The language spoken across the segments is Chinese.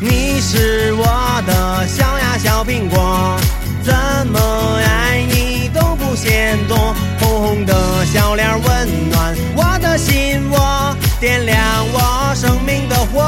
你是我的小呀小苹果，怎么爱你都不嫌多。红红的小脸温暖我的心窝，点亮我生命的火。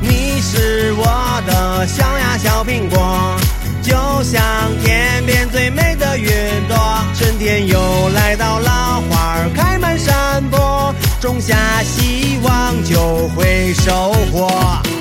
你是我的小呀小苹果，就像天边最美的云朵。春天又来到了，花，种下希望就会收获。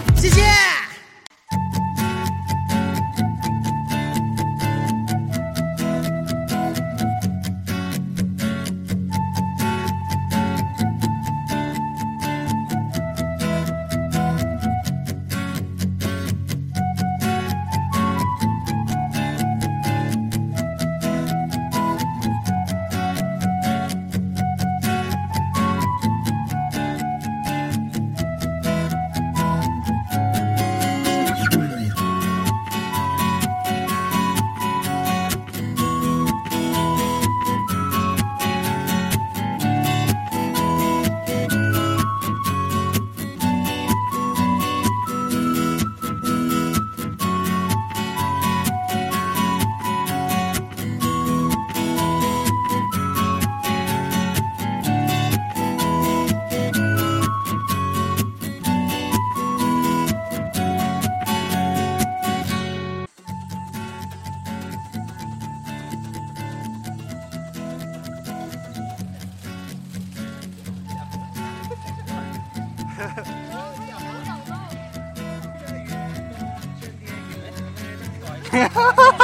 Yeah.